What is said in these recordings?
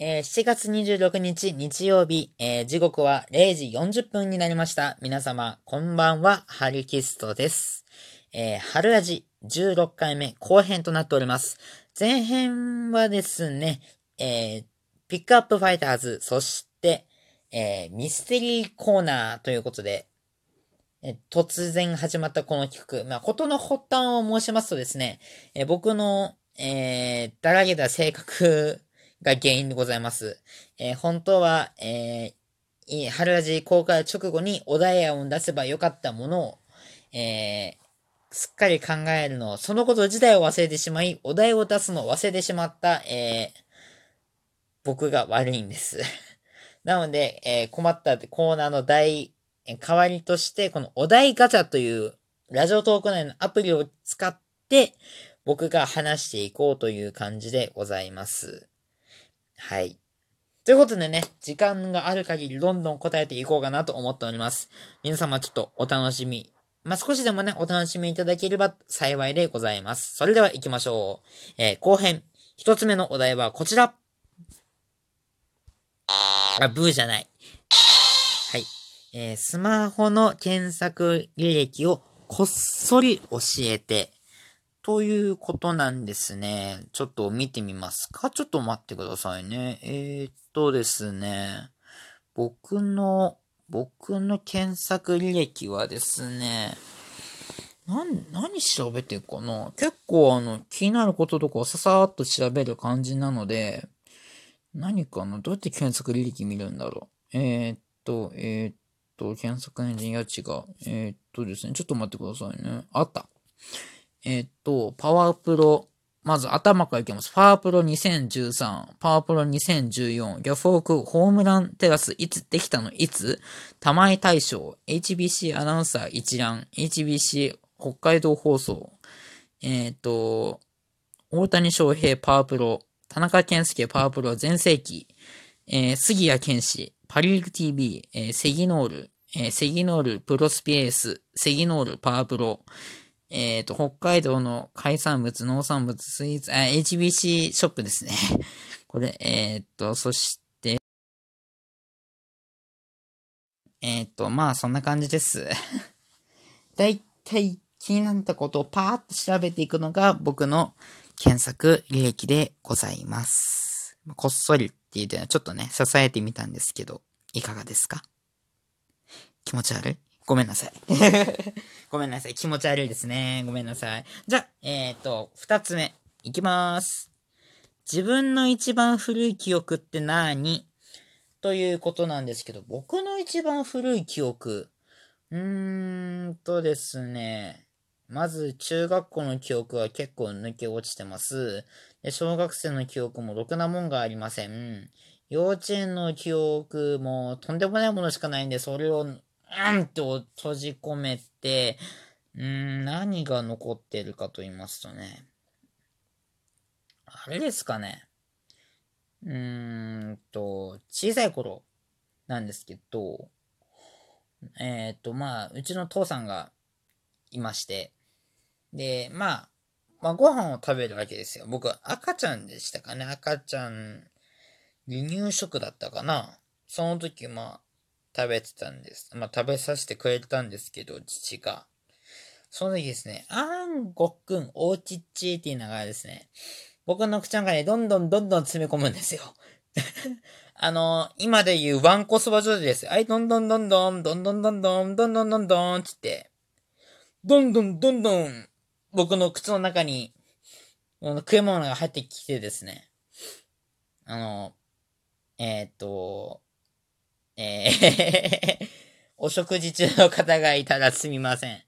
えー、7月26日日曜日、えー、時刻は0時40分になりました。皆様、こんばんは、ハルキストです。えー、春味16回目後編となっております。前編はですね、えー、ピックアップファイターズ、そして、えー、ミステリーコーナーということで、え突然始まったこの企画。まあ、ことの発端を申しますとですね、え僕の、えー、だらけた性格が原因でございます。えー、本当は、えー、春ラジ公開直後にお題案を出せばよかったものを、えー、すっかり考えるの、そのこと自体を忘れてしまい、お題を出すのを忘れてしまった、えー、僕が悪いんです。なので、えー、困ったコーナーの題、代わりとして、このお題ガチャというラジオトーク内のアプリを使って、僕が話していこうという感じでございます。はい。ということでね、時間がある限りどんどん答えていこうかなと思っております。皆様ちょっとお楽しみ。まあ、少しでもね、お楽しみいただければ幸いでございます。それでは行きましょう。えー、後編。一つ目のお題はこちら。あ、ブーじゃない。はい。えー、スマホの検索履歴をこっそり教えてということなんですね。ちょっと見てみますか？ちょっと待ってくださいね。えー、っとですね。僕の、僕の検索履歴はですね、な、何調べてるかな？結構あの、気になることとかをささーっと調べる感じなので、何かな？どうやって検索履歴見るんだろう？えー、っと、えー、っと、検索エンジンや違う。えー、っとですね、ちょっと待ってくださいね。あった。えっと、パワープロ、まず頭からいきます。パワープロ2013、パワープロ2014、ギャフォーク、ホームランテラス、いつできたの？いつ？玉井大将、HBC アナウンサー一覧、HBC 北海道放送、えっ、と、大谷翔平パワープロ、田中賢介パワープロ全盛期、えー、杉谷拳士、パリーグ TV、えー、セギノール、えー、セギノールプロスピエース、セギノールパワープロ、えっ、ー、と、北海道の海産物、農産物、スイーツ、あ、HBC ショップですね。これ、えっ、ー、と、そして、えっ、ー、と、まあ、そんな感じです。だいたい気になったことをパーッと調べていくのが僕の検索履歴でございます。こっそりっていうのはちょっとね、支えてみたんですけど、いかがですか？気持ち悪い？ごめんなさい。ごめんなさい。気持ち悪いですね。ごめんなさい。じゃ、えっ、ー、と、二つ目。いきます。自分の一番古い記憶って何？ということなんですけど、僕の一番古い記憶。うーんとですね。まず、中学校の記憶は結構抜け落ちてます。で、小学生の記憶もろくなもんがありません。幼稚園の記憶もとんでもないものしかないんで、それをうんと閉じ込めて、うん、何が残ってるかと言いますとね。あれですかね。うーんと、小さい頃なんですけど、えっ、ー、と、まあ、うちの父さんがいまして、で、まあ、まあ、ご飯を食べるわけですよ。僕、赤ちゃんでしたかね。赤ちゃん、離乳食だったかな。その時、まあ、食べてたんです。まあ、食べさせてくれたんですけど、父が。その時ですね、あんごっくん、おうちっちーって言いながらですね、僕の口の中にどんどんどんどん詰め込むんですよ。あの、今で言うワンコそば状態です。はい、どんどんどんどん、どんどんどんどん、どんどんどんどん、つって、どんどんどんどん、僕の口の中に、食い物が入ってきてですね、あの、えっ、と、えー お食事中の方がいたらすみません。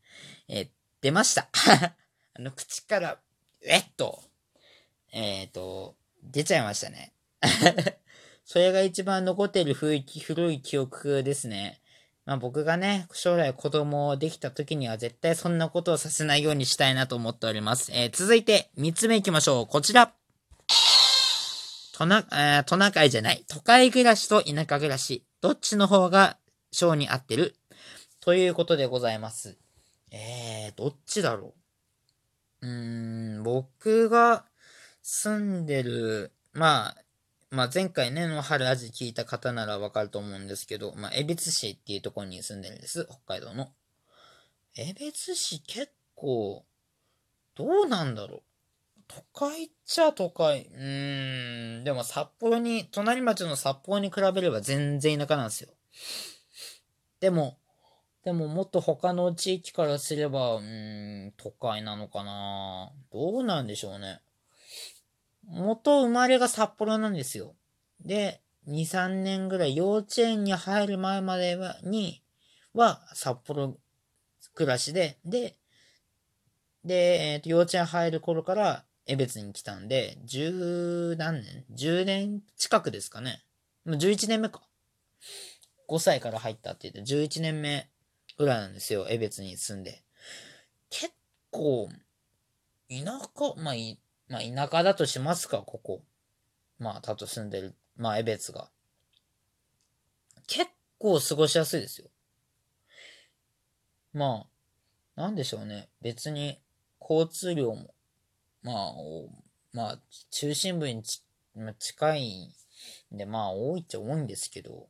えー、出ました。あの、口から、えっと、えっ、ー、と、出ちゃいましたね。それが一番残っている古い古い記憶ですね。まあ僕がね、将来子供できた時には絶対そんなことをさせないようにしたいなと思っております。えー、続いて、三つ目行きましょう。こちら。トナ、えー、トナカイじゃない。都会暮らしと田舎暮らし。どっちの方が性に合ってる？ということでございます。えー、どっちだろう？うーん、僕が住んでる、まあ、まあ、前回ね、の春味聞いた方ならわかると思うんですけど、まあ、江別市っていうところに住んでるんです。北海道の。江別市結構、どうなんだろう？都会っちゃ都会。うーん。でも札幌に、隣町の札幌に比べれば全然田舎なんですよ。でも、でももっと他の地域からすれば、うーん、都会なのかなどうなんでしょうね。元生まれが札幌なんですよ。で、2、3年ぐらい幼稚園に入る前までは、に、は札幌暮らしで、で、で、えっ、ー、と、幼稚園入る頃から江別に来たんで、十何年 ?10 年近くですかね。もう11年目か。5歳から入ったって言って、11年目ぐらいなんですよ。江別に住んで。結構、田舎、まあ、まあ、田舎だとしますか、ここ。まあ、たと住んでる、まあ、江別が。結構過ごしやすいですよ。まあ、なんでしょうね。別に、交通量も、まあ、まあ、中心部にち、まあ、近いんで、まあ、多いっちゃ多いんですけど、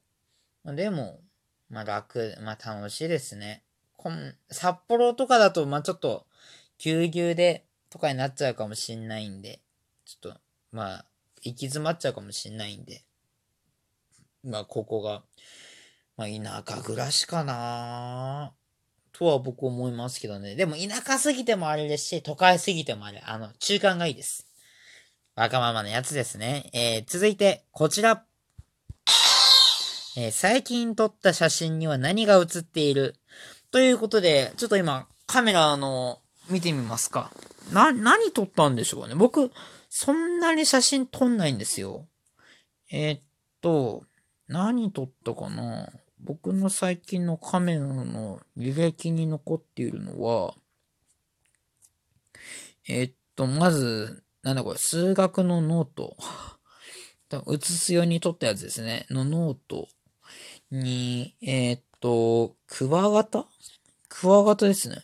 まあ、でも、まあ、楽、まあ、楽しいですね。こん札幌とかだと、まあ、ちょっと、ぎゅうぎゅうで、とかになっちゃうかもしんないんで、ちょっと、まあ、行き詰まっちゃうかもしんないんで、まあ、ここが、まあ、田舎暮らしかなぁとは僕思いますけどね。でも田舎すぎてもあれですし、都会すぎてもあれ。あの、中間がいいです。わがままのやつですね。えー、続いて、こちら。えー、最近撮った写真には何が写っている？ということで、ちょっと今、カメラの、見てみますか。な、何撮ったんでしょうね。僕、そんなに写真撮んないんですよ。えー、っと、何撮ったかな？僕の最近のカメラの履歴に残っているのは、えー、っと、まず、なんだこれ、数学のノート。写すように撮ったやつですね。のノートに、えー、っと、クワガタ？クワガタですね。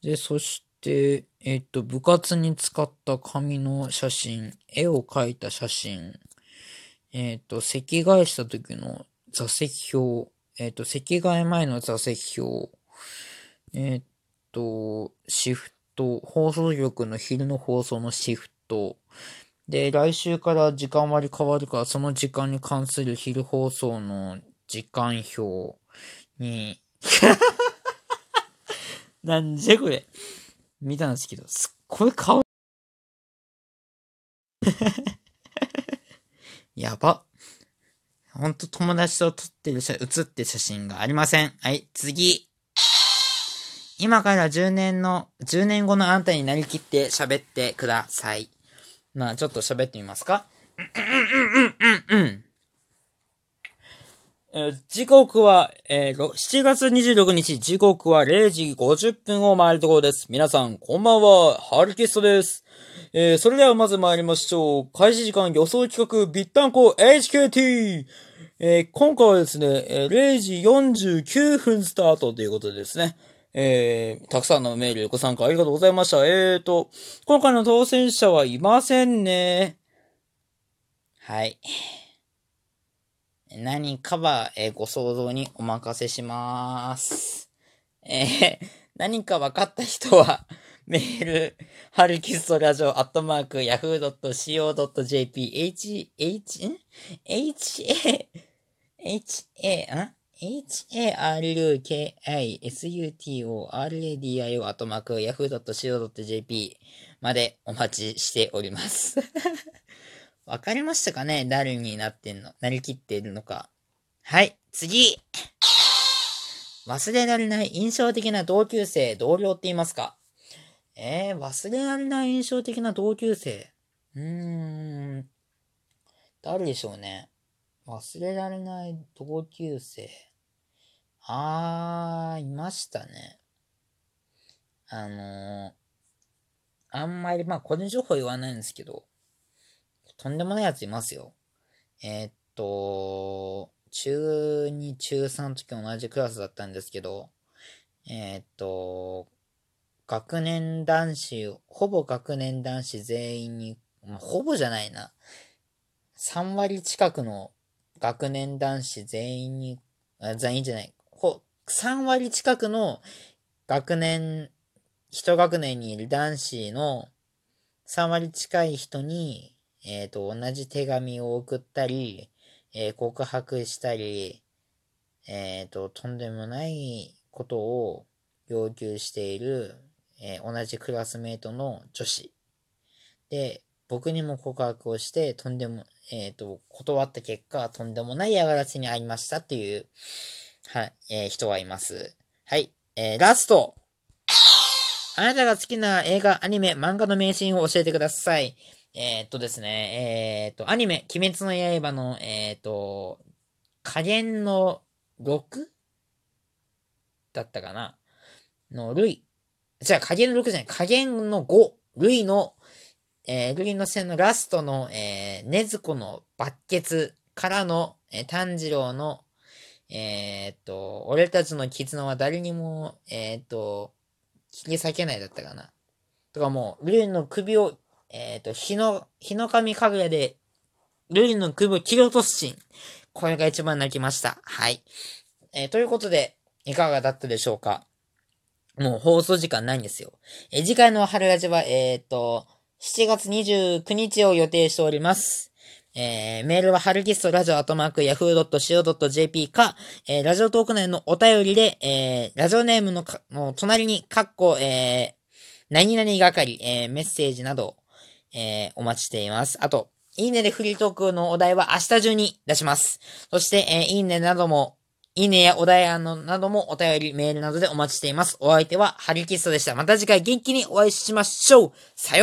で、そして、えー、っと、部活に使った紙の写真、絵を描いた写真、えっと、席替えした時の座席表、えっ、ー、と、席替え前の座席表、えっ、ー、と、シフト、放送局の昼の放送のシフト、で、来週から時間割変わるから、その時間に関する昼放送の時間表に なんじゃこれ。見たんですけど、すっごい顔 やば。ほんと友達と撮ってる写、写って写真がありません。はい、次。今から10年の、10年後のあんたになりきって喋ってください。まあ、ちょっと喋ってみますか。うんうんうんうんうん。えー、時刻は、えー、7月26日、時刻は0時50分を回るところです。皆さん、こんばんは、ハルキストです。えー、それではまず参りましょう。開始時間予想企画、ビッタンコ HKT! えー、今回はですね、えー、0時49分スタートということでですね、えー、たくさんのメールご参加ありがとうございました。えーと、今回の当選者はいませんね。はい。何かは、えー、ご想像にお任せしまーす。えー、何か分かった人は、メール、ハルキストラジオアットマーク、ヤフー .co.jp、h, h, ん？H, a, h, a, ん？H-a-r-u-k-i-s-u-t-o-r-a-d-i-o アットマーク、ヤフー .co.jp までお待ちしております。わかりましたかね？誰になってんの？なりきっているのか。はい、次忘れられない印象的な同級生、同僚って言いますか？えー、忘れられない印象的な同級生。うーん。誰でしょうね？忘れられない同級生。あー、いましたね。あのー、あんまり、まあ、個人情報言わないんですけど、とんでもないやついますよ。えー、っと、中2、中3の時同じクラスだったんですけど、えー、っと、学年男子、ほぼ学年男子全員に、まあ、ほぼじゃないな。3割近くの学年男子全員に、あ全員じゃない、ほ、3割近くの学年、一学年にいる男子の3割近い人に、えっ、ー、と、同じ手紙を送ったり、えー、告白したり、えっ、ー、と、とんでもないことを要求している、え同じクラスメートの女子。で、僕にも告白をして、とんでも、えっ、と、断った結果、とんでもない嫌がらせにありましたっていう、はい、え人がいます。はい、えラストあなたが好きな映画、アニメ、漫画の名シーンを教えてください。えー、っとですね、えー、っと、アニメ、鬼滅の刃の、えー、っと、加減の 6? だったかな？の、類。じゃあ、加減の6じゃない、加減の5。類の、えー、類の線のラストの、えー、ねずこの抜血からの、えー、炭治郎の、えー、っと、俺たちの絆は誰にも、えー、っと、切り裂けないだったかな？とかもう、類の首をえっ、ー、と、日の、日の神かぐやで、ルリの首を切り落とすシーン。これが一番泣きました。はい。えー、ということで、いかがだったでしょうか？もう放送時間ないんですよ。えー、次回の春ラジは、えっ、ー、と、7月29日を予定しております。えー、メールは、ハルキストラジオアトマーク yahoo.co.jp か、えー、ラジオトーク内のお便りで、えー、ラジオネームのか、の隣に、カッコ、えー、何々係、えー、メッセージなど、えー、お待ちしています。あと、いいねでフリートークのお題は明日中に出します。そして、えー、いいねなども、いいねやお題案のなどもお便り、メールなどでお待ちしています。お相手はハリキストでした。また次回元気にお会いしましょうさよ